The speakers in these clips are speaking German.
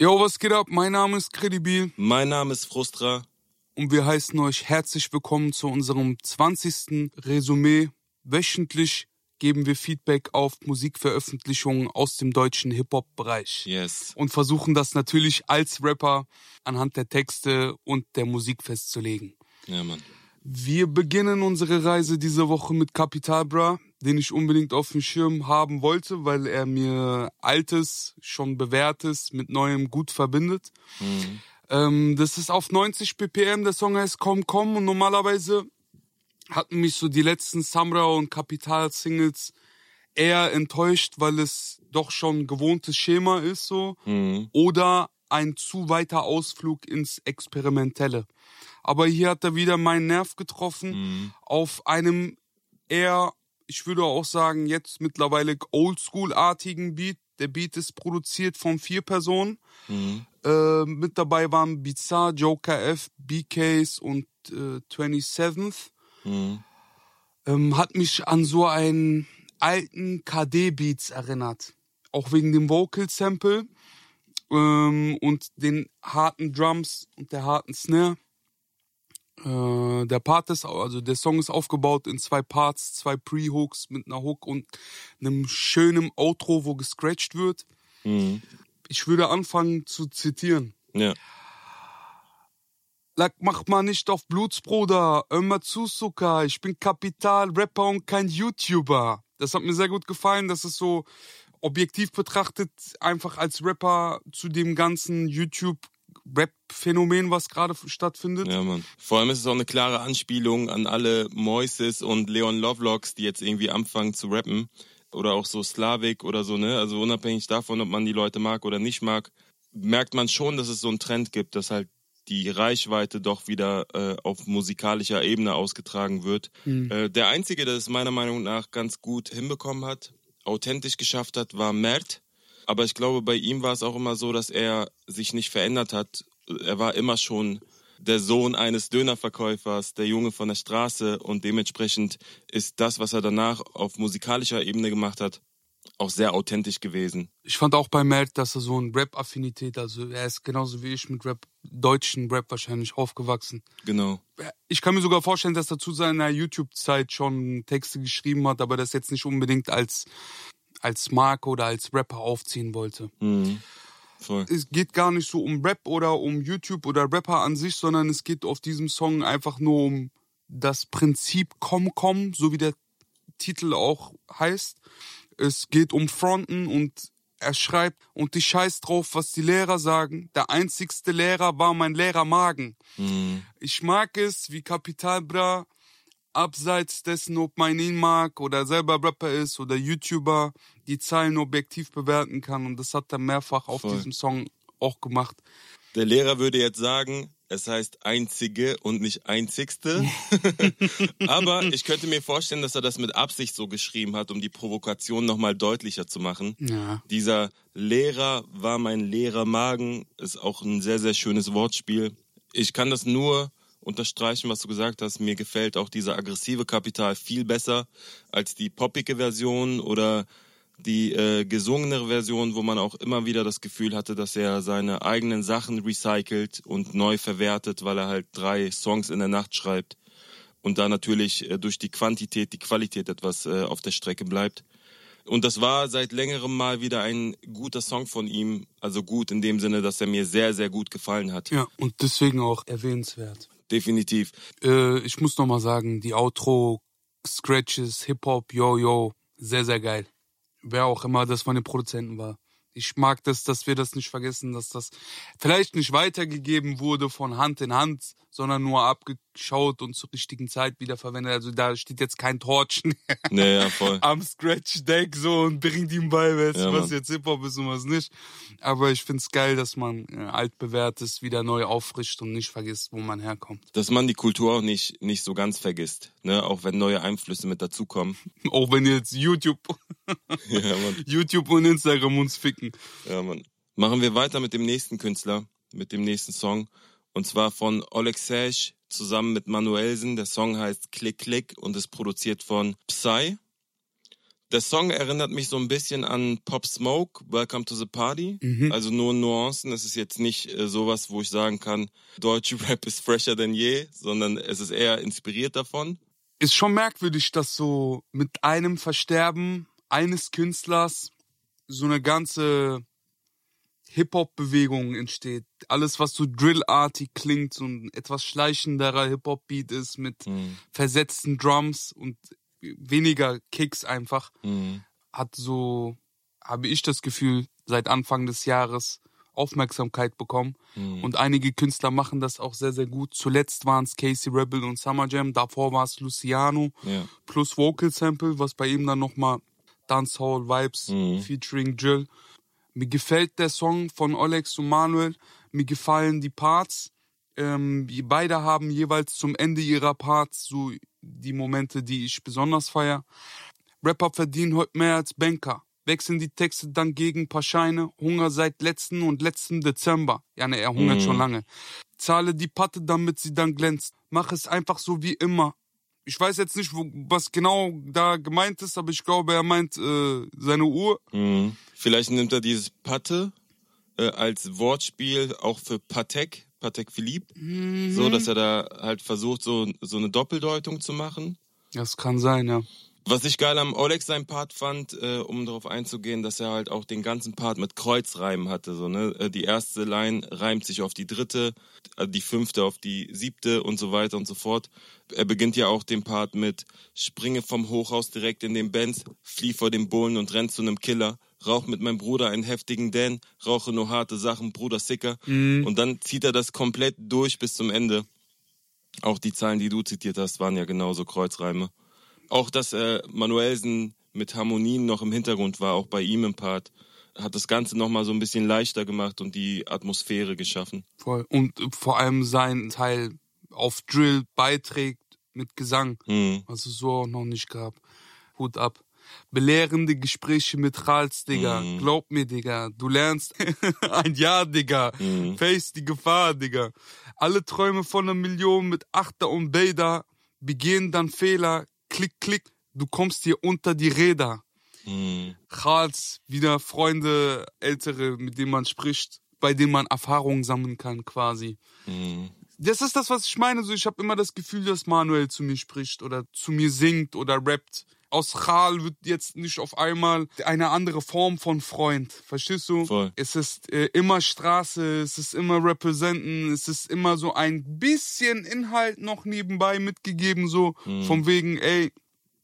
Yo, was geht ab? Mein Name ist Credibil Mein Name ist Frustra. und wir heißen euch herzlich willkommen zu unserem 20. Resümee. Wöchentlich geben wir Feedback auf Musikveröffentlichungen aus dem deutschen Hip-Hop-Bereich. Yes. Und versuchen das natürlich als Rapper anhand der Texte und der Musik festzulegen. Ja, Mann. Wir beginnen unsere Reise diese Woche mit Capital Bra, den ich unbedingt auf dem Schirm haben wollte, weil er mir Altes, schon Bewährtes mit Neuem gut verbindet. Mhm. Ähm, das ist auf 90 BPM, der Song heißt Komm Komm und normalerweise hatten mich so die letzten Samra und Kapital Singles eher enttäuscht, weil es doch schon gewohntes Schema ist so Mhm. oder ein zu weiter Ausflug ins Experimentelle. Aber hier hat er wieder meinen Nerv getroffen Mhm. auf einem eher, ich würde auch sagen, jetzt mittlerweile Oldschool-artigen Beat. Der Beat ist produziert von vier Personen. Mhm. Äh, mit dabei waren Bizarre, Joker F, BKs und äh, 27th. Mhm. Ähm, hat mich an so einen alten KD-Beats erinnert. Auch wegen dem Vocal-Sample ähm, und den harten Drums und der harten Snare. Äh, der Part ist, also der Song ist aufgebaut in zwei Parts, zwei Pre-Hooks mit einer Hook und einem schönen Outro, wo gescratcht wird. Mhm. Ich würde anfangen zu zitieren. Ja. Lack, mach mal nicht auf Blutsbruder, mal zu, Zucker. Ich bin Kapital-Rapper und kein YouTuber. Das hat mir sehr gut gefallen, dass es so objektiv betrachtet einfach als Rapper zu dem ganzen YouTube-Rap-Phänomen, was gerade stattfindet. Ja, Mann. Vor allem ist es auch eine klare Anspielung an alle Moises und Leon Lovelocks, die jetzt irgendwie anfangen zu rappen. Oder auch so Slavik oder so, ne? Also unabhängig davon, ob man die Leute mag oder nicht mag, merkt man schon, dass es so einen Trend gibt, dass halt die Reichweite doch wieder äh, auf musikalischer Ebene ausgetragen wird. Äh, der Einzige, der es meiner Meinung nach ganz gut hinbekommen hat, authentisch geschafft hat, war Mert. Aber ich glaube, bei ihm war es auch immer so, dass er sich nicht verändert hat. Er war immer schon der Sohn eines Dönerverkäufers, der Junge von der Straße und dementsprechend ist das, was er danach auf musikalischer Ebene gemacht hat, auch sehr authentisch gewesen. Ich fand auch bei Mert, dass er so eine Rap-Affinität, also er ist genauso wie ich mit Rap, deutschen Rap wahrscheinlich aufgewachsen. Genau. Ich kann mir sogar vorstellen, dass er zu seiner YouTube-Zeit schon Texte geschrieben hat, aber das jetzt nicht unbedingt als, als Marke oder als Rapper aufziehen wollte. Mhm. Voll. Es geht gar nicht so um Rap oder um YouTube oder Rapper an sich, sondern es geht auf diesem Song einfach nur um das Prinzip Komm, komm, so wie der Titel auch heißt. Es geht um Fronten und er schreibt, und ich scheiß drauf, was die Lehrer sagen. Der einzigste Lehrer war mein Lehrer Magen. Mhm. Ich mag es, wie Kapital Bra, abseits dessen, ob man ihn mag oder selber Rapper ist oder YouTuber, die Zahlen objektiv bewerten kann. Und das hat er mehrfach auf Voll. diesem Song auch gemacht. Der Lehrer würde jetzt sagen, es heißt einzige und nicht einzigste. Aber ich könnte mir vorstellen, dass er das mit Absicht so geschrieben hat, um die Provokation nochmal deutlicher zu machen. Ja. Dieser Lehrer war mein Lehrer Magen, ist auch ein sehr, sehr schönes Wortspiel. Ich kann das nur unterstreichen, was du gesagt hast. Mir gefällt auch dieser aggressive Kapital viel besser als die poppige Version oder die äh, gesungenere Version, wo man auch immer wieder das Gefühl hatte, dass er seine eigenen Sachen recycelt und neu verwertet, weil er halt drei Songs in der Nacht schreibt und da natürlich äh, durch die Quantität die Qualität etwas äh, auf der Strecke bleibt. Und das war seit längerem mal wieder ein guter Song von ihm. Also gut in dem Sinne, dass er mir sehr, sehr gut gefallen hat. Ja, und deswegen auch erwähnenswert. Definitiv. Äh, ich muss nochmal sagen, die Outro, Scratches, Hip-Hop, Yo, Yo, sehr, sehr geil. Wer auch immer das von den Produzenten war. Ich mag das, dass wir das nicht vergessen, dass das vielleicht nicht weitergegeben wurde von Hand in Hand, sondern nur abgeschaut und zur richtigen Zeit wiederverwendet. Also da steht jetzt kein Torchen Naja, voll. am Scratch-Deck so und bringt ihm bei, weißt Ja, was jetzt Hip-Hop ist und was nicht. Aber ich find's geil, dass man äh, altbewährtes wieder neu auffrischt und nicht vergisst, wo man herkommt. Dass man die Kultur auch nicht, nicht so ganz vergisst. Ne? Auch wenn neue Einflüsse mit dazukommen. Auch wenn jetzt YouTube, ja. YouTube und Instagram uns ficken. Ja, Mann. Machen wir weiter mit dem nächsten Künstler, mit dem nächsten Song. Und zwar von Oleg Sesh zusammen mit Manuelsen. Der Song heißt Klick Klick und ist produziert von Psy. Der Song erinnert mich so ein bisschen an Pop Smoke, Welcome to the Party. Mhm. Also nur Nuancen. Es ist jetzt nicht äh, sowas, wo ich sagen kann, deutsche Rap ist fresher denn je, sondern es ist eher inspiriert davon. Ist schon merkwürdig, dass so mit einem Versterben eines Künstlers so eine ganze Hip-Hop-Bewegung entsteht. Alles, was so Drill-artig klingt, so ein etwas schleichenderer Hip-Hop-Beat ist mit Mhm. versetzten Drums und weniger Kicks einfach, Mhm. hat so, habe ich das Gefühl, seit Anfang des Jahres Aufmerksamkeit bekommen. Mhm. Und einige Künstler machen das auch sehr, sehr gut. Zuletzt waren es Casey Rebel und Summer Jam, davor war es Luciano Ja. plus Vocal Sample, was bei ihm dann nochmal Dancehall Vibes Mhm. featuring Jill. Mir gefällt der Song von Olex und Manuel. Mir gefallen die Parts. Ähm, die beide haben jeweils zum Ende ihrer Parts so die Momente, die ich besonders feier. Rapper verdienen heute mehr als Banker. Wechseln die Texte dann gegen paar Scheine. Hunger seit letzten und letzten Dezember. Ja, ne, er hungert Mhm. schon lange. Zahle die Patte, damit sie dann glänzt. Mach es einfach so wie immer. Ich weiß jetzt nicht, wo, was genau da gemeint ist, aber ich glaube, er meint äh, seine Uhr. Mhm. Vielleicht nimmt er dieses Patte äh, als Wortspiel auch für Patek, Patek Philippe, so dass er da halt versucht, so, so eine Doppeldeutung zu machen. Das kann sein, ja. Was ich geil am Olex sein Part fand, äh, um darauf einzugehen, dass er halt auch den ganzen Part mit Kreuzreimen hatte. So, ne? Äh, Die erste Line reimt sich auf die dritte, äh, die fünfte auf die siebte und so weiter und so fort. Er beginnt ja auch den Part mit Springe vom Hochhaus direkt in den Benz, flieh vor dem Bullen und renn zu nem Killer, rauch mit meinem Bruder einen heftigen Dan, rauche nur harte Sachen, Bruder Sicker. Und dann zieht er das komplett durch bis zum Ende. Auch die Zahlen, die du zitiert hast, waren ja genauso Kreuzreime. Auch, dass äh, Manuelsen mit Harmonien noch im Hintergrund war, auch bei ihm im Part, hat das Ganze nochmal so ein bisschen leichter gemacht und die Atmosphäre geschaffen. Voll. Und vor allem sein Teil auf Drill beiträgt mit Gesang, Hm. was es so auch noch nicht gab. Hut ab. Belehrende Gespräche mit Rals, Digga. Mhm. Glaub mir, Digga. Du lernst ein Jahr, Digga. Mhm. Face die Gefahr, Digga. Alle Träume von einer Million mit Achter und Bader begehen dann Fehler. Klick, klick. Du kommst hier unter die Räder. Hm. Charles, wieder Freunde, Ältere, mit denen man spricht, bei denen man Erfahrungen sammeln kann, quasi. Hm. Das ist das, was ich meine. So, ich habe immer das Gefühl, dass Manuel zu mir spricht oder zu mir singt oder rappt. Aus Chal wird jetzt nicht auf einmal eine andere Form von Freund. Verstehst du? Voll. Es ist äh, immer Straße, es ist immer Representen, es ist immer so ein bisschen Inhalt noch nebenbei mitgegeben, so von wegen, ey,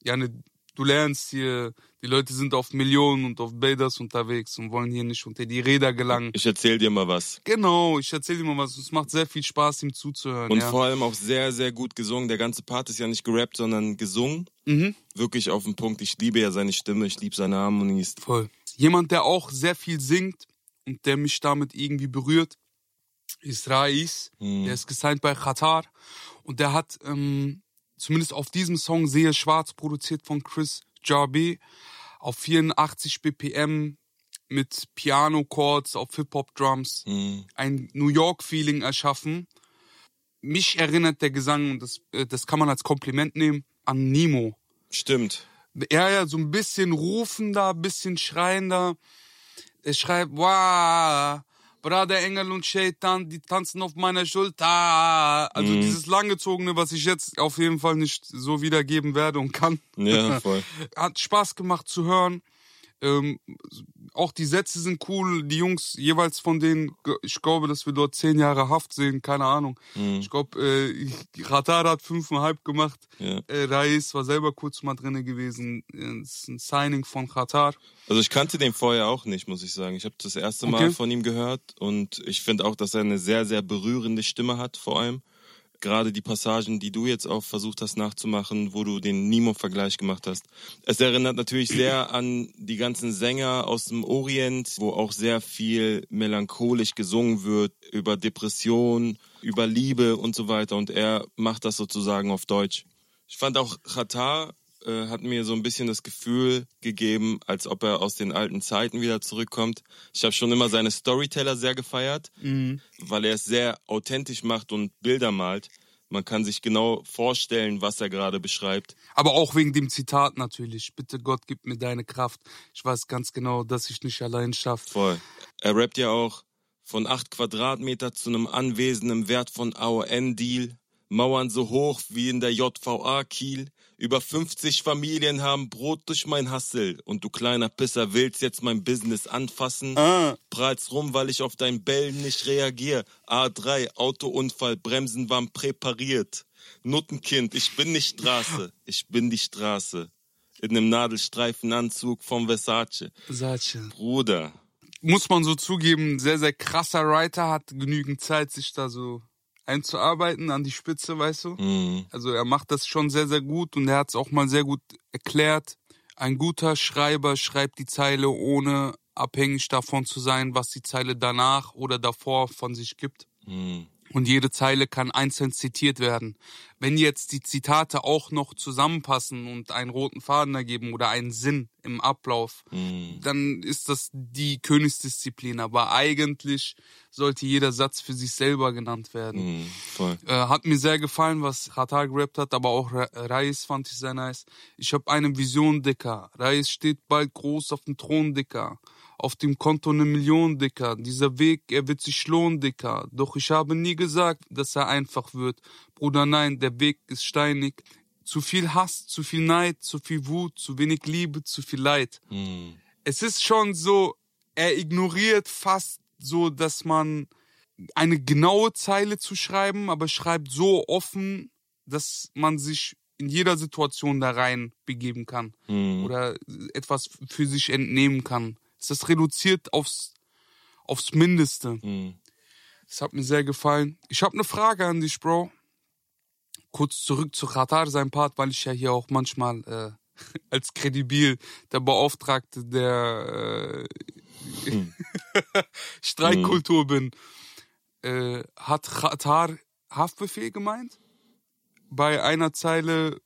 Janne, du lernst hier, die Leute sind auf Millionen und auf Baders unterwegs und wollen hier nicht unter die Räder gelangen. Ich erzähl dir mal was. Genau, ich erzähl dir mal was. Es macht sehr viel Spaß, ihm zuzuhören. Und ja. vor allem auch sehr, sehr gut gesungen. Der ganze Part ist ja nicht gerappt, sondern gesungen. Mhm. Wirklich auf den Punkt. Ich liebe ja seine Stimme, ich liebe seine Harmonies. Voll. Jemand, der auch sehr viel singt und der mich damit irgendwie berührt, ist Rais. Mhm. Der ist gesigned bei Qatar und der hat ähm, zumindest auf diesem Song sehr schwarz produziert von Chris Jarby auf 84 BPM mit Piano Chords auf Hip Hop Drums Hm. ein New York Feeling erschaffen. Mich erinnert der Gesang und das äh, das kann man als Kompliment nehmen an Nemo. Stimmt. Er ja so ein bisschen rufender, bisschen schreiender. Er schreibt, wow, Bruder Engel und Shaitan, die tanzen auf meiner Schulter. Also Mhm. dieses langgezogene, was ich jetzt auf jeden Fall nicht so wiedergeben werde und kann. Ja, voll. Hat Spaß gemacht zu hören. Ähm, auch die Sätze sind cool. Die Jungs jeweils von denen, ich glaube, dass wir dort zehn Jahre Haft sehen, keine Ahnung. Mhm. Ich glaube, äh, Qatar hat fünfeinhalb gemacht. Ja. Äh, Reis war selber kurz mal drinne gewesen. Äh, Es ist ein Signing von Qatar. Also ich kannte den vorher auch nicht, muss ich sagen. Ich habe das erste Mal Okay. von ihm gehört und ich finde auch, dass er eine sehr, sehr berührende Stimme hat, vor allem. Gerade die Passagen, die du jetzt auch versucht hast nachzumachen, wo du den Nemo-Vergleich gemacht hast. Es erinnert natürlich sehr an die ganzen Sänger aus dem Orient, wo auch sehr viel melancholisch gesungen wird über Depression, über Liebe und so weiter. Und er macht das sozusagen auf Deutsch. Ich fand auch Qatar äh, hat mir so ein bisschen das Gefühl gegeben, als ob er aus den alten Zeiten wieder zurückkommt. Ich habe schon immer seine Storyteller sehr gefeiert, weil er es sehr authentisch macht und Bilder malt. Man kann sich genau vorstellen, was er gerade beschreibt. Aber auch wegen dem Zitat natürlich. Bitte Gott, gib mir deine Kraft. Ich weiß ganz genau, dass ich nicht allein schaffe. Voll. Er rappt ja auch von acht Quadratmeter zu einem Anwesen im Wert von AON-Deal. Mauern so hoch wie in der JVA Kiel. Über 50 Familien haben Brot durch mein Hassel. Und du kleiner Pisser willst jetzt mein Business anfassen? Ah. Prallst rum, weil ich auf dein Bellen nicht reagier. A3, Autounfall, Bremsen waren präpariert. Nuttenkind, ich bin die Straße. Ich bin die Straße. In einem Nadelstreifenanzug vom Versace. Versace. Bruder. Muss man so zugeben, sehr, sehr krasser Writer, hat genügend Zeit, sich da so einzuarbeiten an die Spitze, weißt du? Mhm. Also er macht das schon sehr, sehr gut und er hat es auch mal sehr gut erklärt. Ein guter Schreiber schreibt die Zeile, ohne abhängig davon zu sein, was die Zeile danach oder davor von sich gibt. Mhm. Und jede Zeile kann einzeln zitiert werden. Wenn jetzt die Zitate auch noch zusammenpassen und einen roten Faden ergeben oder einen Sinn im Ablauf, Mhm. dann ist das die Königsdisziplin. Aber eigentlich sollte jeder Satz für sich selber genannt werden. Voll. Äh, hat mir sehr gefallen, was Qatar gerappt hat, aber auch Ra- Reis fand ich sehr nice. Ich habe eine Vision, Dicker. Reis steht bald groß auf dem Thron, Dicker. Auf dem Konto eine Million, Dicker. Dieser Weg, er wird sich lohnen, Dicker. Doch ich habe nie gesagt, dass er einfach wird. Bruder, nein, der Weg ist steinig. Zu viel Hass, zu viel Neid, zu viel Wut, zu wenig Liebe, zu viel Leid Mhm. es ist schon so, er ignoriert fast so, dass man eine genaue Zeile zu schreiben, aber schreibt so offen, dass man sich in jeder Situation da rein begeben kann Mhm. oder etwas für sich entnehmen kann. Ist reduziert aufs, aufs Mindeste. Mhm. Das hat mir sehr gefallen. Ich habe eine Frage an dich, Bro. Kurz zurück zu Qatar, sein Part, weil ich ja hier auch manchmal äh, als kredibil der Beauftragte der äh, Hm. Streikkultur bin. Äh, hat Qatar Haftbefehl gemeint? Bei einer Zeile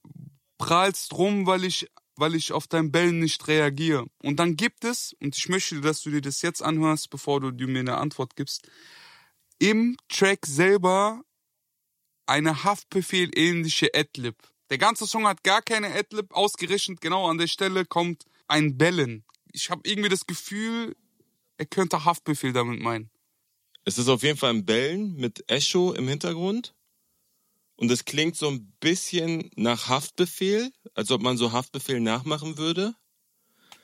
prahlst rum, weil ich weil ich auf dein Bellen nicht reagiere. Und dann gibt es, und ich möchte, dass du dir das jetzt anhörst, bevor du mir eine Antwort gibst, im Track selber eine Haftbefehl-ähnliche Adlib. Der ganze Song hat gar keine Adlib, ausgerechnet genau an der Stelle kommt ein Bellen. Ich habe irgendwie das Gefühl, er könnte Haftbefehl damit meinen. Es ist auf jeden Fall ein Bellen mit Echo im Hintergrund. Und es klingt so ein bisschen nach Haftbefehl, als ob man so Haftbefehl nachmachen würde.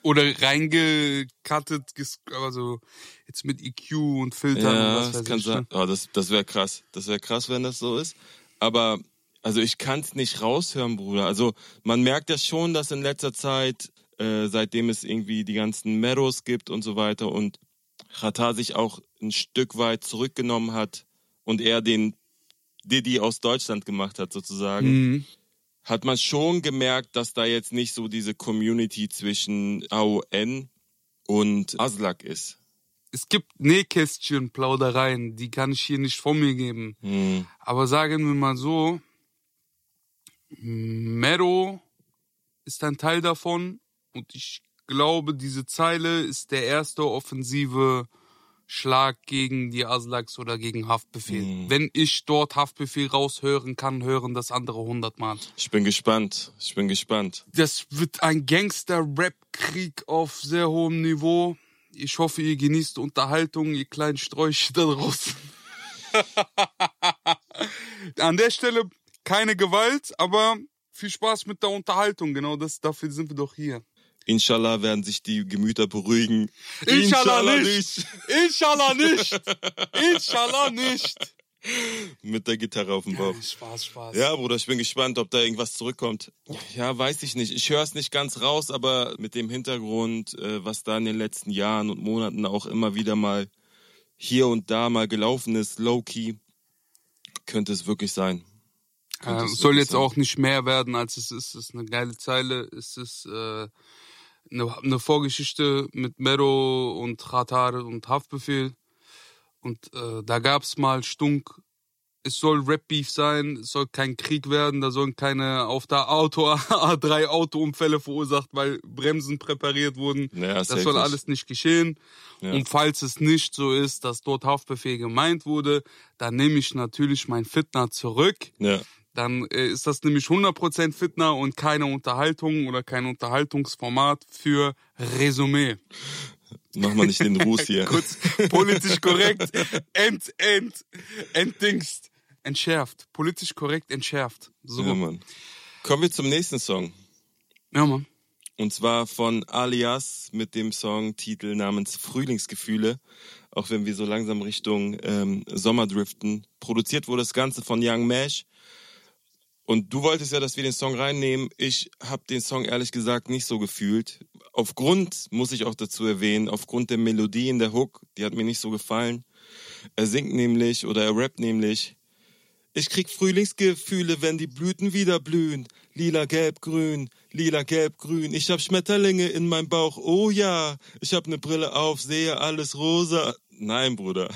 Oder reingekattet, also jetzt mit EQ und Filtern und Ja, was das kann ich. sein. ne? Oh, das das wäre krass. Das wäre krass, wenn das so ist. Aber also ich kann es nicht raushören, Bruder. Also man merkt ja schon, dass in letzter Zeit, äh, seitdem es irgendwie die ganzen Meadows gibt und so weiter und Qatar sich auch ein Stück weit zurückgenommen hat und er den Diddy aus Deutschland gemacht hat sozusagen, Mhm. hat man schon gemerkt, dass da jetzt nicht so diese Community zwischen AON und Aslak ist. Es gibt Nähkästchen, Plaudereien, die kann ich hier nicht von mir geben. Hm. Aber sagen wir mal so, Mero ist ein Teil davon und ich glaube, diese Zeile ist der erste offensive Schlag gegen die Aslaks oder gegen Haftbefehl. Mhm. Wenn ich dort Haftbefehl raushören kann, hören das andere hundertmal. Ich bin gespannt. Ich bin gespannt. Das wird ein Gangster-Rap-Krieg auf sehr hohem Niveau. Ich hoffe, ihr genießt Unterhaltung, ihr kleinen Sträuche da draußen. An der Stelle keine Gewalt, aber viel Spaß mit der Unterhaltung. Genau das, dafür sind wir doch hier. Inshallah werden sich die Gemüter beruhigen. Inshallah nicht. Inshallah nicht. Inshallah nicht. Mit der Gitarre auf dem Bauch. Spaß, Spaß. Ja, Bruder, ich bin gespannt, ob da irgendwas zurückkommt. Ja, weiß ich nicht. Ich höre es nicht ganz raus, aber mit dem Hintergrund, äh, was da in den letzten Jahren und Monaten auch immer wieder mal hier und da mal gelaufen ist, low-key, könnte es wirklich sein. Könnte Äh, es soll jetzt sein. auch nicht mehr werden, als es ist. Es ist eine geile Zeile. Es ist äh, eine, eine Vorgeschichte mit Mero und Khatar und Haftbefehl. Und äh, da gab's mal Stunk es soll Rap-Beef sein, es soll kein Krieg werden, da sollen keine auf der Auto A3 Autounfälle verursacht, weil Bremsen präpariert wurden. Ja, das soll nicht. alles nicht geschehen. Ja. Und falls es nicht so ist, dass dort Haftbefehl gemeint wurde, dann nehme ich natürlich mein Fitner zurück. Ja. Dann äh, ist das nämlich 100% Fitner und keine Unterhaltung oder kein Unterhaltungsformat für Resümee. Mach mal nicht den Ruß hier. Kurz politisch korrekt, ent, ent, entdingst, entschärft. Politisch korrekt entschärft. So. Ja, Mann. Kommen wir zum nächsten Song. Ja, Mann. Und zwar von Alias mit dem Songtitel namens Frühlingsgefühle. Auch wenn wir so langsam Richtung ähm, Sommer driften. Produziert wurde das Ganze von Young Mash. Und du wolltest ja, dass wir den Song reinnehmen. Ich habe den Song ehrlich gesagt nicht so gefühlt. Aufgrund, muss ich auch dazu erwähnen, aufgrund der Melodie in der Hook, die hat mir nicht so gefallen. Er singt nämlich oder er rappt nämlich. Ich krieg Frühlingsgefühle, wenn die Blüten wieder blühen. Lila, gelb, grün, lila, gelb, grün. Ich hab Schmetterlinge in meinem Bauch, oh ja. Ich hab ne Brille auf, sehe alles rosa. Nein, Bruder.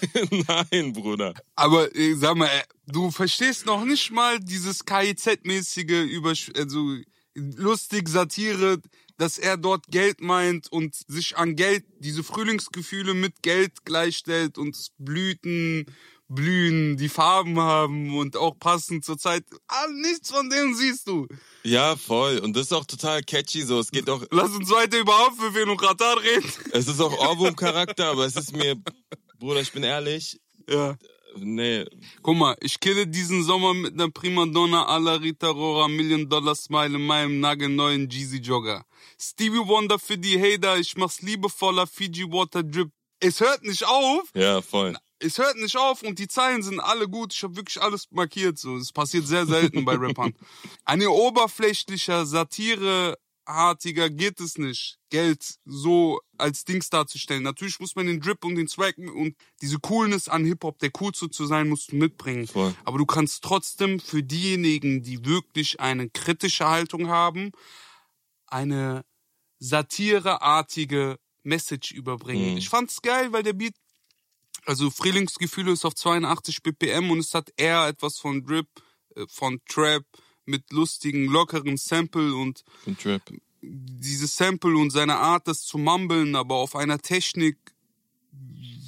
Nein, Bruder. Aber äh, sag mal, äh, du verstehst noch nicht mal dieses KIZ-mäßige Übersch also lustig Satire, dass er dort Geld meint und sich an Geld, diese Frühlingsgefühle mit Geld gleichstellt und Blüten blühen, die Farben haben und auch passend zur Zeit. Ah, nichts von dem siehst du. Ja, voll. Und das ist auch total catchy so. Es geht auch, Lass uns weiter über Haftbefehl und Katar reden. es ist auch Ohrwurm-Charakter, aber es ist mir, Bruder, ich bin ehrlich, Ja. nee, Guck mal, ich kille diesen Sommer mit einer Primadonna à la Rita Rora Million Dollar Smile in meinem nagelneuen Jeezy Jogger. Stevie Wonder für die Hater, ich mach's liebevoller Fiji Water Drip. Es hört nicht auf, ja, voll. Es hört nicht auf und die Zeilen sind alle gut. Ich habe wirklich alles markiert. So, es passiert sehr selten bei Rappern. Eine oberflächlicher Satireartiger geht es nicht, Geld so als Dings darzustellen. Natürlich muss man den Drip und den Swag und diese Coolness an Hip Hop, der coolste zu sein, musst du mitbringen. Voll. Aber du kannst trotzdem für diejenigen, die wirklich eine kritische Haltung haben, eine satireartige Message überbringen. Mhm. Ich fand's geil, weil der Beat, also Frühlingsgefühle ist auf 82 BPM und es hat eher etwas von Drip, äh, von Trap mit lustigen, lockeren Sample und Von Trap. dieses Sample und seine Art, das zu mumbeln, aber auf einer Technik,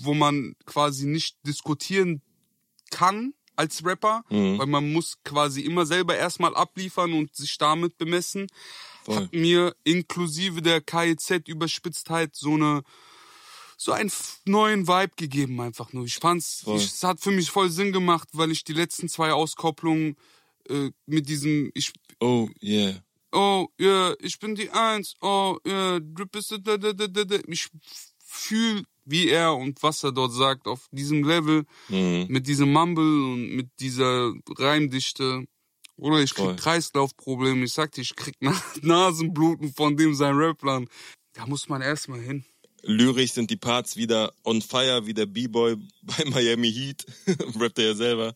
wo man quasi nicht diskutieren kann als Rapper, Mhm. weil man muss quasi immer selber erstmal abliefern und sich damit bemessen, Voll. hat mir inklusive der KIZ-Überspitztheit so eine so einen neuen Vibe gegeben einfach nur. Ich fand's, ich, es hat für mich voll Sinn gemacht, weil ich die letzten zwei Auskopplungen äh, mit diesem, ich Oh, yeah. oh, ja, ich bin die Eins, oh, ja, Drip ist, da, da, da, da, da. ich fühl, wie er und was er dort sagt, auf diesem Level, Mhm. mit diesem Mumble und mit dieser Reimdichte. Oder ich krieg Voll. Kreislaufprobleme, ich sag dir, ich krieg Na Nasenbluten von dem sein Rapplan. Da muss man erstmal hin. Lyrisch sind die Parts wieder on fire, wie der B-Boy bei Miami Heat. Rappt er ja selber.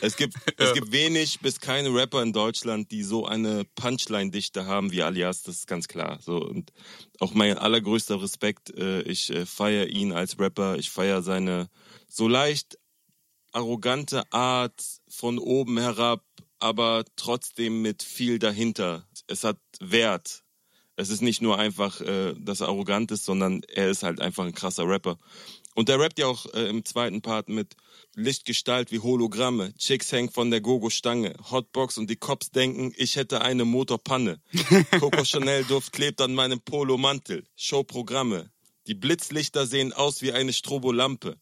Es gibt, es gibt wenig bis keine Rapper in Deutschland, die so eine Punchline-Dichte haben wie Alias, das ist ganz klar. So, und auch mein allergrößter Respekt, äh, ich äh, feiere ihn als Rapper, ich feiere seine so leicht arrogante Art von oben herab, aber trotzdem mit viel dahinter. Es hat Wert. Es ist nicht nur einfach, äh, dass er arrogant ist, sondern er ist halt einfach ein krasser Rapper. Und der rappt ja auch äh, im zweiten Part mit Lichtgestalt wie Hologramme, Chicks hängen von der Gogo-Stange, Hotbox und die Cops denken, ich hätte eine Motorpanne. Coco Chanel Duft klebt an meinem Polo-Mantel, Showprogramme. Die Blitzlichter sehen aus wie eine Strobolampe.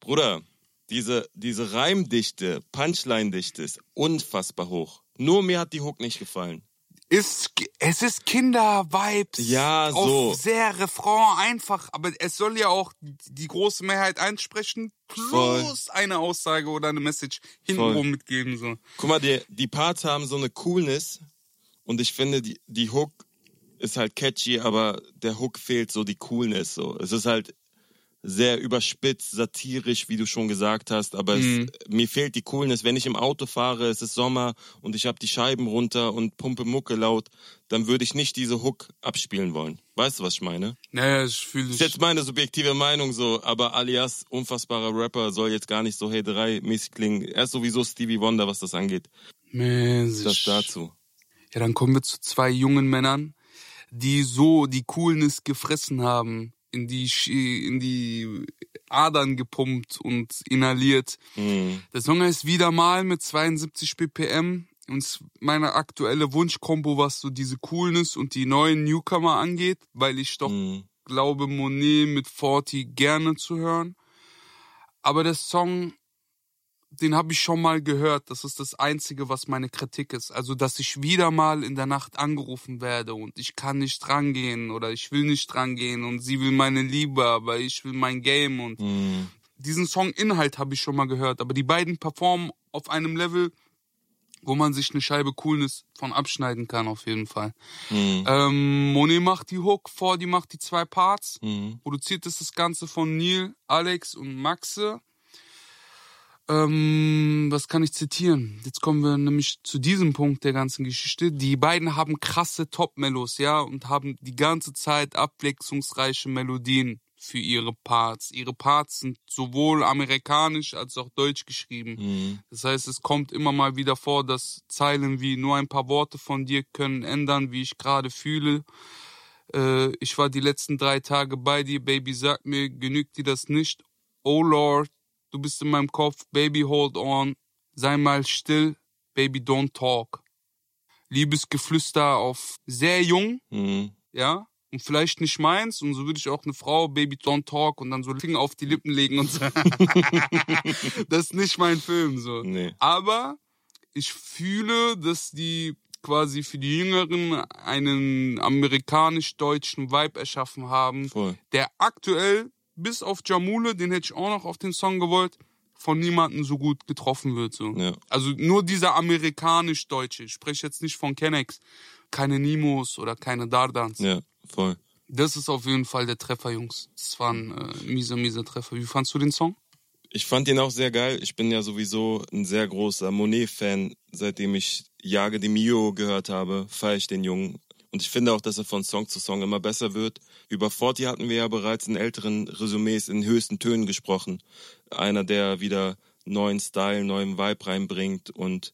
Bruder, diese, diese Reimdichte, Punchline-Dichte ist unfassbar hoch. Nur mir hat die Hook nicht gefallen. Ist, es ist Kinder-Vibes. Ja, so. Auf sehr Refrain einfach, aber es soll ja auch die große Mehrheit einsprechen, plus Voll. eine Aussage oder eine Message hintenrum mitgeben, so. Guck mal, die, die Parts haben so eine Coolness und ich finde, die, die Hook ist halt catchy, aber der Hook fehlt so die Coolness. So. Es ist halt sehr überspitzt, satirisch, wie du schon gesagt hast, aber Mhm. es, mir fehlt die Coolness. Wenn ich im Auto fahre, es ist Sommer und ich habe die Scheiben runter und pumpe Mucke laut, dann würde ich nicht diese Hook abspielen wollen. Weißt du, was ich meine? Naja, ich fühle ist jetzt meine subjektive Meinung so, aber alias unfassbarer Rapper soll jetzt gar nicht so Hey 3 mäßig klingen. Er ist sowieso Stevie Wonder, was das angeht. Mäßig. Das dazu. Ja, dann kommen wir zu zwei jungen Männern, die so die Coolness gefressen haben, in die, in die Adern gepumpt und inhaliert. Mhm. Der Song heißt Wieder mal mit 72 BPM und ist meine aktuelle Wunschkombo, was so diese Coolness und die neuen Newcomer angeht, weil ich doch Mhm. glaube, Monet mit 40 gerne zu hören. Aber der Song, den habe ich schon mal gehört. Das ist das Einzige, was meine Kritik ist. Also, dass ich wieder mal in der Nacht angerufen werde und ich kann nicht rangehen oder ich will nicht rangehen und sie will meine Liebe, aber ich will mein Game und Mhm. diesen Song-Inhalt habe ich schon mal gehört. Aber die beiden performen auf einem Level, wo man sich eine Scheibe Coolness von abschneiden kann, auf jeden Fall. Mhm. Ähm, Monet macht die Hook vor, die macht die zwei Parts. Mhm. Produziert ist das Ganze von Neil, Alex und Maxe. Ähm, was kann ich zitieren? Jetzt kommen wir nämlich zu diesem Punkt der ganzen Geschichte. Die beiden haben krasse Top-Melos, ja, und haben die ganze Zeit abwechslungsreiche Melodien für ihre Parts. Ihre Parts sind sowohl amerikanisch als auch deutsch geschrieben. Mhm. Das heißt, es kommt immer mal wieder vor, dass Zeilen wie nur ein paar Worte von dir können ändern, wie ich gerade fühle. Äh, ich war die letzten drei Tage bei dir, Baby, sag mir, genügt dir das nicht? Oh Lord, du bist in meinem Kopf, Baby, hold on. Sei mal still, Baby, don't talk. Liebesgeflüster auf sehr jung, Mhm. ja, und vielleicht nicht meins. Und so würde ich auch eine Frau, Baby, don't talk und dann so Finger auf die Lippen legen und so. das ist nicht mein Film, so. Nee. Aber ich fühle, dass die quasi für die Jüngeren einen amerikanisch-deutschen Vibe erschaffen haben, Voll. der aktuell bis auf Jamule, den hätte ich auch noch auf den Song gewollt, von niemandem so gut getroffen wird. So. Ja. Also nur dieser amerikanisch-deutsche. Ich spreche jetzt nicht von Kennex, keine Nimos oder keine Dardans. Ja, voll. Das ist auf jeden Fall der Treffer, Jungs. Das war ein äh, mieser, mieser Treffer. Wie fandst du den Song? Ich fand ihn auch sehr geil. Ich bin ja sowieso ein sehr großer Monet-Fan. Seitdem ich Jage de Mio gehört habe, feiere ich den Jungen. Und ich finde auch, dass er von Song zu Song immer besser wird. Über Forti hatten wir ja bereits in älteren Resümees in höchsten Tönen gesprochen. Einer, der wieder neuen Style, neuen Vibe reinbringt. Und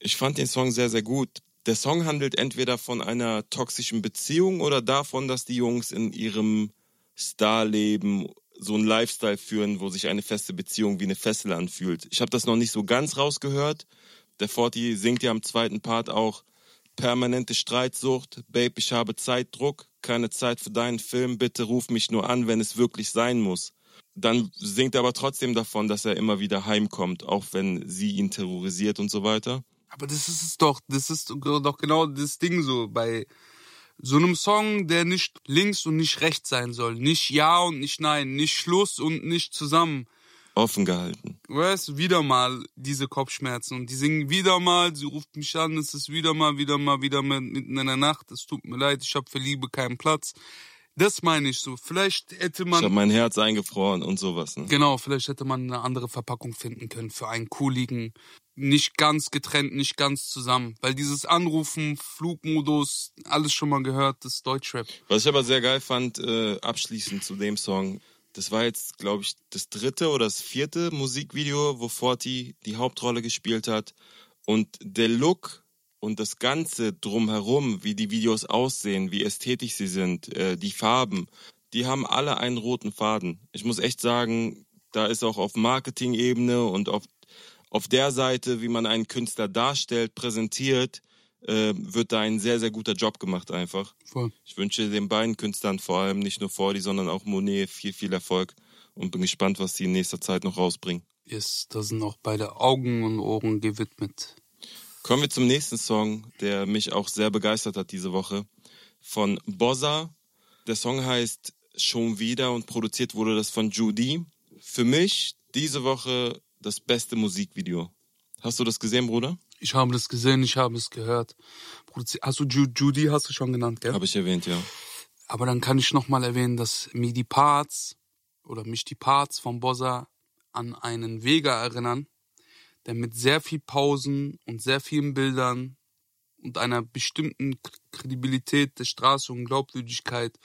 ich fand den Song sehr, sehr gut. Der Song handelt entweder von einer toxischen Beziehung oder davon, dass die Jungs in ihrem Starleben so einen Lifestyle führen, wo sich eine feste Beziehung wie eine Fessel anfühlt. Ich habe das noch nicht so ganz rausgehört. Der Forti singt ja am zweiten Part auch permanente Streitsucht, Babe, ich habe Zeitdruck, keine Zeit für deinen Film, bitte ruf mich nur an, wenn es wirklich sein muss. Dann singt er aber trotzdem davon, dass er immer wieder heimkommt, auch wenn sie ihn terrorisiert und so weiter. Aber das ist es doch, das ist doch genau das Ding so bei so einem Song, der nicht links und nicht rechts sein soll. Nicht ja und nicht nein, nicht Schluss und nicht zusammen. Offen gehalten. Weißt du, wieder mal diese Kopfschmerzen und die singen wieder mal, sie ruft mich an, es ist wieder mal, wieder mal, wieder mal mitten in der Nacht, es tut mir leid, ich habe für Liebe keinen Platz. Das meine ich so. Vielleicht hätte Ich habe man, mein Herz eingefroren und sowas. Ne? genau, vielleicht hätte man eine andere Verpackung finden können für einen cooligen, nicht ganz getrennt, nicht ganz zusammen. Weil dieses Anrufen, Flugmodus, alles schon mal gehört, das ist Deutschrap. Was ich aber sehr geil fand, äh, abschließend zu dem Song, das war jetzt, glaube ich, das dritte oder das vierte Musikvideo, wo Forti die Hauptrolle gespielt hat. Und der Look und das Ganze drumherum, wie die Videos aussehen, wie ästhetisch sie sind, äh, die Farben, die haben alle einen roten Faden. Ich muss echt sagen, da ist auch auf Marketing-Ebene und auf, auf der Seite, wie man einen Künstler darstellt, präsentiert, äh, wird da ein sehr, sehr guter Job gemacht einfach. Voll. Ich wünsche den beiden Künstlern vor allem nicht nur Fordi, sondern auch Monet viel, viel Erfolg und bin gespannt, was sie in nächster Zeit noch rausbringen. Yes, da sind auch beide Augen und Ohren gewidmet. Kommen wir zum nächsten Song, der mich auch sehr begeistert hat diese Woche. Von Bossa. Der Song heißt Schon wieder und produziert wurde das von Judy. Für mich diese Woche das beste Musikvideo. Hast du das gesehen, Bruder? Ich habe das gesehen, ich habe es gehört. Hast du Ju Judy, hast du schon genannt, gell? Habe ich erwähnt, ja. Aber dann kann ich nochmal erwähnen, dass mir die Parts oder mich die Parts von Bossa an einen Vega erinnern, der mit sehr viel Pausen und sehr vielen Bildern und einer bestimmten Kredibilität der Straße und Glaubwürdigkeit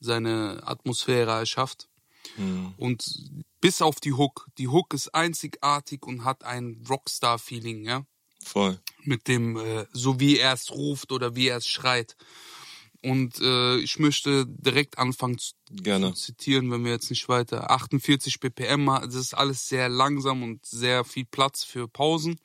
seine Atmosphäre erschafft. Mhm. Und bis auf die Hook. Die Hook ist einzigartig und hat ein Rockstar-Feeling, ja. Voll. Mit dem, äh, so wie er es ruft oder wie er es schreit. Und äh, ich möchte direkt anfangen zu, Gerne. zu zitieren, wenn wir jetzt nicht weiter. 48 BPM, das ist alles sehr langsam und sehr viel Platz für Pausen.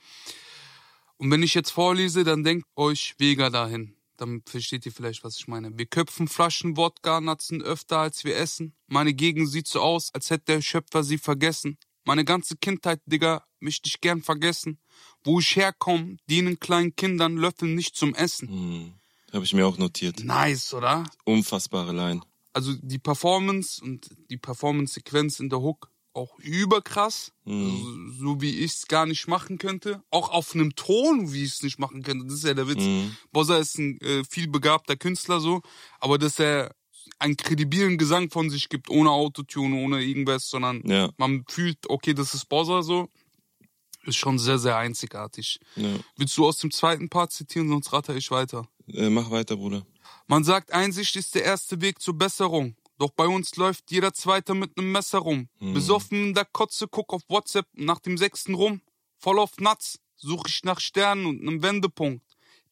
Und wenn ich jetzt vorlese, dann denkt euch Vega dahin. Dann versteht ihr vielleicht, was ich meine. Wir köpfen Flaschen Wodka Natzen öfter, als wir essen. Meine Gegend sieht so aus, als hätte der Schöpfer sie vergessen. Meine ganze Kindheit, Digga, möchte ich gern vergessen. Wo ich herkomme, dienen kleinen Kindern Löffeln nicht zum Essen. Mhm. Habe ich mir auch notiert. Nice, oder? Unfassbare Line. Also die Performance und die Performance-Sequenz in der Hook auch überkrass. Mhm. Also, so wie ich es gar nicht machen könnte. Auch auf einem Ton, wie ich es nicht machen könnte. Das ist ja der Witz. Mhm. Bossa ist ein äh, viel begabter Künstler so, aber dass er einen kredibilen Gesang von sich gibt, ohne Autotune, ohne irgendwas, sondern Ja. man fühlt, okay, das ist Bossa so, ist schon sehr, sehr einzigartig. ja. Willst du aus dem zweiten Part zitieren, sonst ratter ich weiter. Äh, mach weiter, Bruder. Man sagt, Einsicht ist der erste Weg zur Besserung. Doch bei uns läuft jeder Zweite mit nem Messer rum. Besoffen in der Kotze, guck auf WhatsApp nach dem sechsten rum. Voll auf Nuts, such ich nach Sternen und nem Wendepunkt.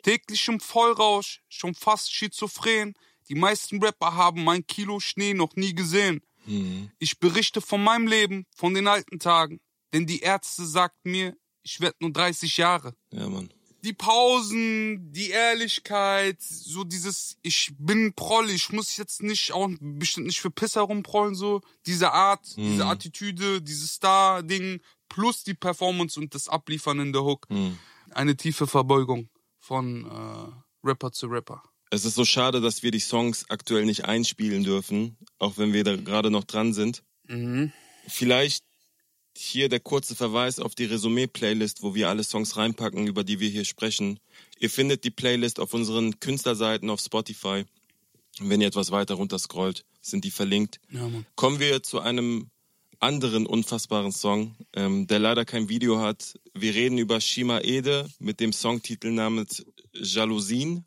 Täglich im Vollrausch, schon fast schizophren. Die meisten Rapper haben mein Kilo Schnee noch nie gesehen. Mhm. Ich berichte von meinem Leben, von den alten Tagen. Denn die Ärzte sagten mir, ich werd nur 30 Jahre Ja, Mann. die Pausen, die Ehrlichkeit, so dieses, ich bin Proll, ich muss jetzt nicht auch bestimmt nicht für Pisser rumprollen, so diese Art, diese Mhm. Attitüde, dieses Star-Ding, plus die Performance und das Abliefern in der Hook. Mhm. Eine tiefe Verbeugung von äh, Rapper zu Rapper. Es ist so schade, dass wir die Songs aktuell nicht einspielen dürfen, auch wenn wir da gerade noch dran sind. Mhm. Vielleicht hier der kurze Verweis auf die Resümee-Playlist, wo wir alle Songs reinpacken, über die wir hier sprechen. Ihr findet die Playlist auf unseren Künstlerseiten auf Spotify. Wenn ihr etwas weiter runter scrollt, sind die verlinkt. Ja. Kommen wir zu einem anderen unfassbaren Song, ähm, der leider kein Video hat. Wir reden über Shima Ede mit dem Songtitel namens Jalousien.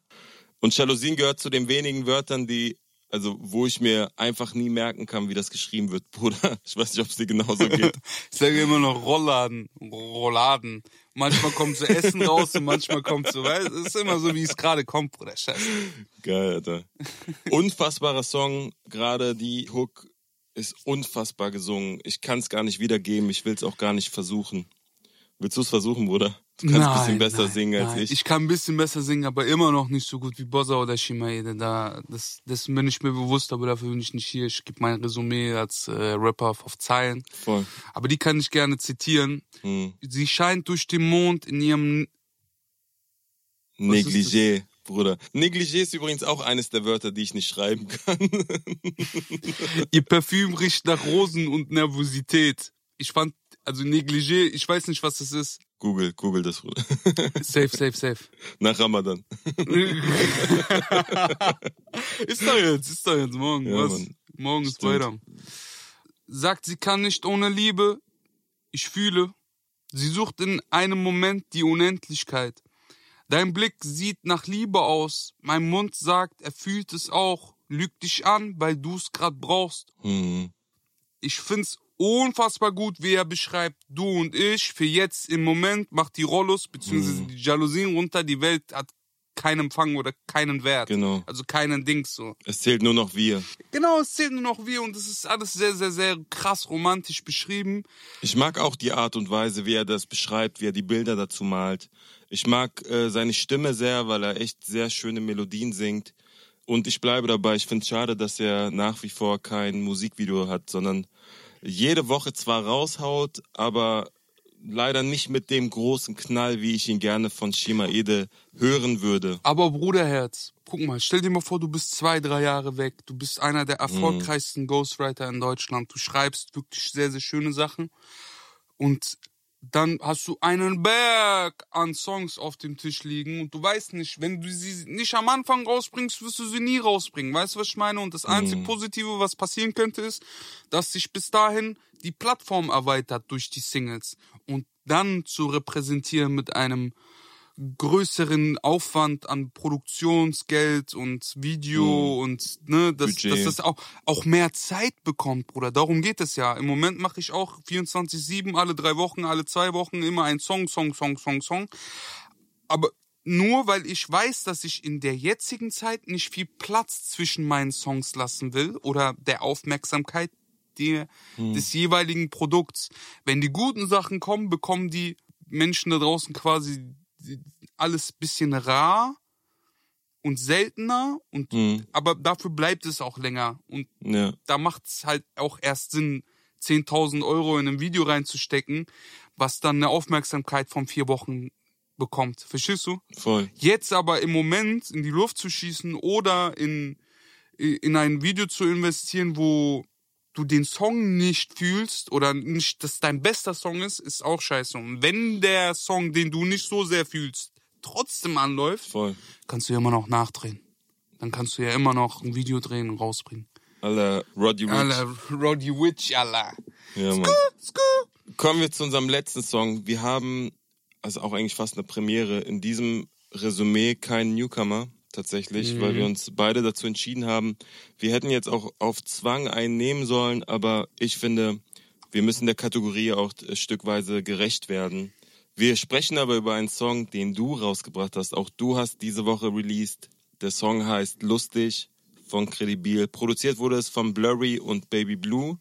Und Jalousien gehört zu den wenigen Wörtern, die, also wo ich mir einfach nie merken kann, wie das geschrieben wird, Bruder. Ich weiß nicht, ob es dir genauso geht. Ich sage immer noch Rollladen, Rolladen. Manchmal kommt so Essen raus und manchmal kommt so, weißt, es ist immer so, wie es gerade kommt, Bruder. Scheiße. Geil, Alter. Unfassbarer Song, gerade die Hook ist unfassbar gesungen. Ich kann es gar nicht wiedergeben, ich will es auch gar nicht versuchen. Willst du es versuchen, Bruder? Du kannst ein bisschen besser nein, singen als nein. ich. Ich kann ein bisschen besser singen, aber immer noch nicht so gut wie Bossa oder Shimaede. Da, das, dessen bin ich mir bewusst, aber dafür bin ich nicht hier. Ich gebe mein Resümee als äh, Rapper auf Zeilen. Voll. Aber die kann ich gerne zitieren. Hm. Sie scheint durch den Mond in ihrem... Negligé, Bruder. Negligé ist übrigens auch eines der Wörter, die ich nicht schreiben kann. Ihr Parfüm riecht nach Rosen und Nervosität. Ich fand, also Negligé, ich weiß nicht, was das ist. Google, Google das. Safe, safe, safe. Nach Ramadan. ist doch jetzt, ist doch jetzt morgen. Ja, was? Mann. Morgen ist. Bayram. Sagt, sie kann nicht ohne Liebe. Ich fühle. Sie sucht in einem Moment die Unendlichkeit. Dein Blick sieht nach Liebe aus. Mein Mund sagt, er fühlt es auch. Lüg dich an, weil du's grad brauchst. Hm. Ich find's unfassbar gut, wie er beschreibt, du und ich, für jetzt im Moment macht die Rollos beziehungsweise Mhm. die Jalousien runter, die Welt hat keinen Empfang oder keinen Wert. Genau. Also keinen Dings so. Es zählt nur noch wir. Genau, es zählt nur noch wir und es ist alles sehr, sehr, sehr krass romantisch beschrieben. Ich mag auch die Art und Weise, wie er das beschreibt, wie er die Bilder dazu malt. Ich mag äh, seine Stimme sehr, weil er echt sehr schöne Melodien singt. Und ich bleibe dabei, ich finde es schade, dass er nach wie vor kein Musikvideo hat, sondern jede Woche zwar raushaut, aber leider nicht mit dem großen Knall, wie ich ihn gerne von Shima Ede hören würde. Aber Bruderherz, guck mal, stell dir mal vor, du bist zwei, drei Jahre weg. Du bist einer der erfolgreichsten Ghostwriter in Deutschland. Du schreibst wirklich sehr, sehr schöne Sachen. Und dann hast du einen Berg an Songs auf dem Tisch liegen und du weißt nicht, wenn du sie nicht am Anfang rausbringst, wirst du sie nie rausbringen. Weißt du, was ich meine? Und das einzige Positive, was passieren könnte, ist, dass sich bis dahin die Plattform erweitert durch die Singles und dann zu repräsentieren mit einem größeren Aufwand an Produktionsgeld und Video Mhm. und ne, dass, Budget. dass das auch, auch mehr Zeit bekommt, Bruder. Darum geht es ja. Im Moment mache ich auch 24-7, alle drei Wochen, alle zwei Wochen immer ein Song, Song, Song, Song, Song. Aber nur weil ich weiß, dass ich in der jetzigen Zeit nicht viel Platz zwischen meinen Songs lassen will oder der Aufmerksamkeit der, des jeweiligen Produkts. Wenn die guten Sachen kommen, bekommen die Menschen da draußen quasi alles bisschen rar und seltener und Mhm. aber dafür bleibt es auch länger und Ja, da macht es halt auch erst Sinn, 10.000 Euro in ein Video reinzustecken, was dann eine Aufmerksamkeit von vier Wochen bekommt. Verstehst du? voll. Jetzt aber im Moment in die Luft zu schießen oder in, in ein Video zu investieren, wo du den Song nicht fühlst oder nicht, dass dein bester Song ist, ist auch scheiße. Und wenn der Song, den du nicht so sehr fühlst, trotzdem anläuft, Voll. kannst du ja immer noch nachdrehen. Dann kannst du ja immer noch ein Video drehen und rausbringen. Aller Roddy Rich. Alla, Roddy Witch, alla. Ja, Mann. Kommen wir zu unserem letzten Song. Wir haben, also auch eigentlich fast eine Premiere, in diesem Resümee keinen Newcomer tatsächlich, weil wir uns beide dazu entschieden haben. Wir hätten jetzt auch auf Zwang einen nehmen sollen, aber ich finde, wir müssen der Kategorie auch stückweise gerecht werden. Wir sprechen aber über einen Song, den du rausgebracht hast. Auch du hast diese Woche released. Der Song heißt Lustig von Credibil. Produziert wurde es von Blurry und Baby Blue.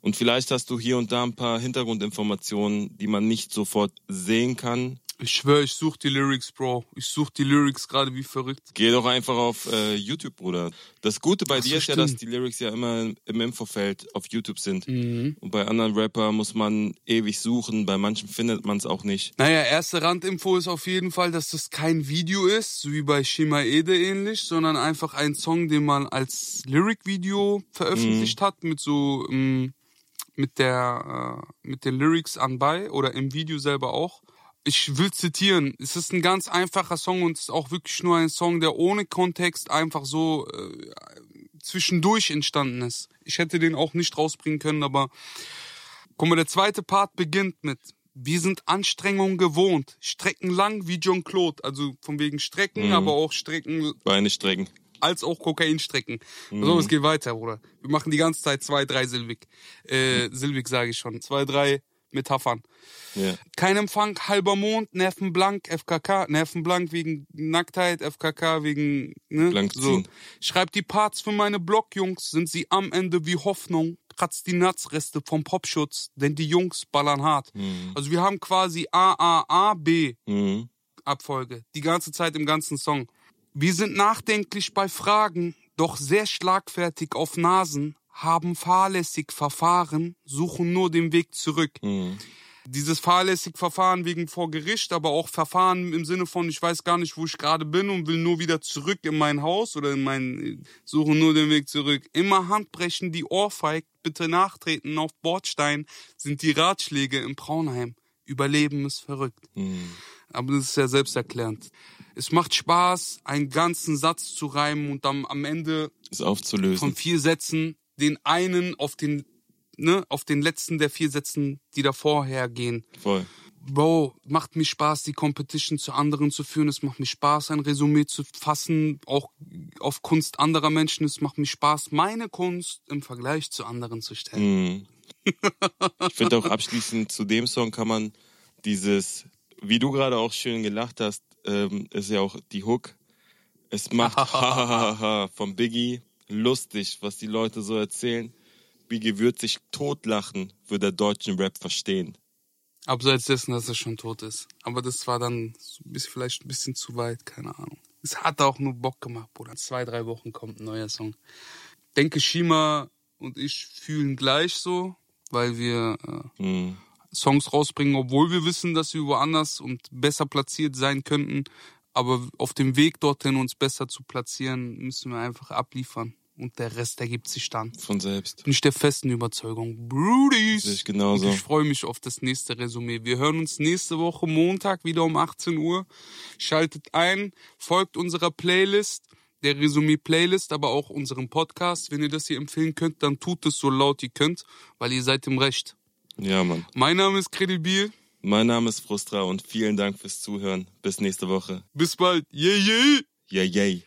Und vielleicht hast du hier und da ein paar Hintergrundinformationen, die man nicht sofort sehen kann. Ich schwöre, ich such die Lyrics, Bro. Ich such die Lyrics gerade wie verrückt. Geh doch einfach auf äh, YouTube, Bruder. Das Gute bei Ach so, dir ist ja, stimmt. dass die Lyrics ja immer im Infofeld auf YouTube sind. Mhm. Und bei anderen Rapper muss man ewig suchen, bei manchen findet man es auch nicht. Naja, erste Randinfo ist auf jeden Fall, dass das kein Video ist, so wie bei Shima Ede ähnlich, sondern einfach ein Song, den man als Lyric-Video veröffentlicht hat, mit so, ähm, mit der, äh, mit den Lyrics anbei oder im Video selber auch. Ich will zitieren, es ist ein ganz einfacher Song und es ist auch wirklich nur ein Song, der ohne Kontext einfach so äh, zwischendurch entstanden ist. Ich hätte den auch nicht rausbringen können, aber Guck mal, der zweite Part beginnt mit Wir sind Anstrengungen gewohnt. Strecken lang wie John Claude. Also von wegen Strecken, aber auch Strecken Beine strecken. als auch Kokainstrecken. So, es geht weiter, Bruder. Wir machen die ganze Zeit zwei, drei silbig. Äh, silbig sage ich schon. Zwei, drei Metaphern. Ja. Kein Empfang, halber Mond, Nervenblank, FKK, Nervenblank wegen Nacktheit, FKK wegen, ne? Blank so. ziehen. Schreib die Parts für meine Blockjungs, sind sie am Ende wie Hoffnung, kratzt die Natzreste vom Popschutz, denn die Jungs ballern hart. Also wir haben quasi A, A, A, B Mhm. Abfolge, die ganze Zeit im ganzen Song. Wir sind nachdenklich bei Fragen, doch sehr schlagfertig auf Nasen, haben fahrlässig verfahren, suchen nur den Weg zurück. Mhm. Dieses fahrlässig Verfahren wegen vor Gericht, aber auch Verfahren im Sinne von, ich weiß gar nicht, wo ich gerade bin und will nur wieder zurück in mein Haus oder in mein, suche nur den Weg zurück. Immer Handbrechen, die Ohrfeigt, bitte nachtreten auf Bordstein, sind die Ratschläge im Braunheim. Überleben ist verrückt. Mhm. Aber das ist ja selbsterklärend. Es macht Spaß, einen ganzen Satz zu reimen und dann am Ende von aufzulösen. vier Sätzen den einen auf den, ne, auf den letzten der vier Sätzen, die davor hergehen. Voll. Bro, macht mir Spaß, die Competition zu anderen zu führen. Es macht mir Spaß, ein Resümee zu fassen, auch auf Kunst anderer Menschen. Es macht mir Spaß, meine Kunst im Vergleich zu anderen zu stellen. Mhm. Ich finde auch abschließend zu dem Song kann man dieses, wie du gerade auch schön gelacht hast, ähm, ist ja auch die Hook. Es macht Hahaha von Biggie lustig, was die Leute so erzählen. Biggie wird sich totlachen, würde der deutschen Rap verstehen. Abseits dessen, dass er schon tot ist. Aber das war dann so ein bisschen, vielleicht ein bisschen zu weit, keine Ahnung. Es hat auch nur Bock gemacht, Bruder. Zwei, drei Wochen kommt ein neuer Song. Denke, Shima und ich fühlen gleich so, weil wir äh, Mhm. Songs rausbringen, obwohl wir wissen, dass wir woanders und besser platziert sein könnten. Aber auf dem Weg dorthin, uns besser zu platzieren, müssen wir einfach abliefern. Und der Rest ergibt sich dann. Von selbst. Bin ich der festen Überzeugung. Brudis! Sehe ich genauso. Und ich freue mich auf das nächste Resümee. Wir hören uns nächste Woche Montag wieder um 18 Uhr. Schaltet ein, folgt unserer Playlist, der Resümee-Playlist, aber auch unserem Podcast. Wenn ihr das hier empfehlen könnt, dann tut es so laut ihr könnt, weil ihr seid im Recht. Ja, Mann. Mein Name ist Kredibil. Mein Name ist Frustra und vielen Dank fürs Zuhören. Bis nächste Woche. Bis bald. Yeah, yeah. Yay, yay.